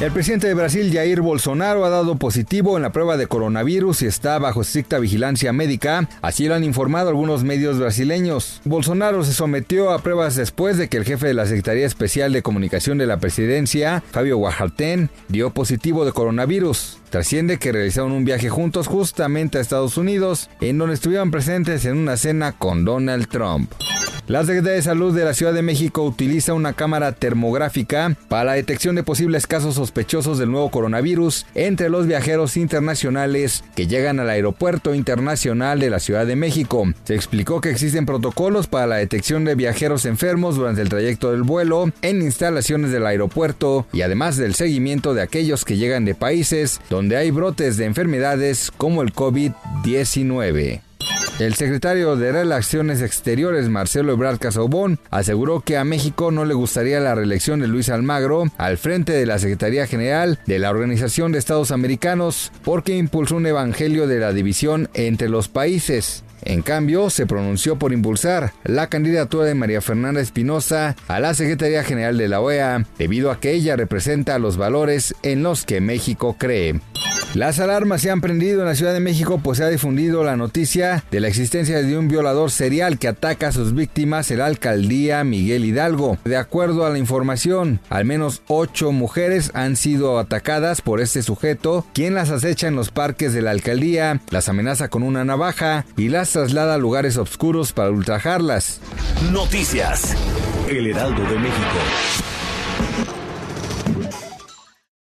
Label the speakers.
Speaker 1: El presidente de Brasil, Jair Bolsonaro, ha dado positivo en la prueba de coronavirus y está bajo estricta vigilancia médica. Así lo han informado algunos medios brasileños. Bolsonaro se sometió a pruebas después de que el jefe de la Secretaría Especial de Comunicación de la Presidencia, Fabio Guajartén, dio positivo de coronavirus. Trasciende que realizaron un viaje juntos justamente a Estados Unidos, en donde estuvieron presentes en una cena con Donald Trump. La Secretaría de Salud de la Ciudad de México utiliza una cámara termográfica para la detección de posibles casos sospechosos del nuevo coronavirus entre los viajeros internacionales que llegan al Aeropuerto Internacional de la Ciudad de México. Se explicó que existen protocolos para la detección de viajeros enfermos durante el trayecto del vuelo en instalaciones del aeropuerto y además del seguimiento de aquellos que llegan de países donde hay brotes de enfermedades como el COVID-19. El secretario de Relaciones Exteriores, Marcelo Ebrard Casaubón, aseguró que a México no le gustaría la reelección de Luis Almagro al frente de la Secretaría General de la Organización de Estados Americanos porque impulsó un evangelio de la división entre los países. En cambio, se pronunció por impulsar la candidatura de María Fernanda Espinosa a la Secretaría General de la OEA, debido a que ella representa los valores en los que México cree. Las alarmas se han prendido en la Ciudad de México pues se ha difundido la noticia de la existencia de un violador serial que ataca a sus víctimas en la alcaldía Miguel Hidalgo. De acuerdo a la información, al menos ocho mujeres han sido atacadas por este sujeto, quien las acecha en los parques de la alcaldía, las amenaza con una navaja y traslada a lugares oscuros para ultrajarlas.
Speaker 2: Noticias. El Heraldo de México.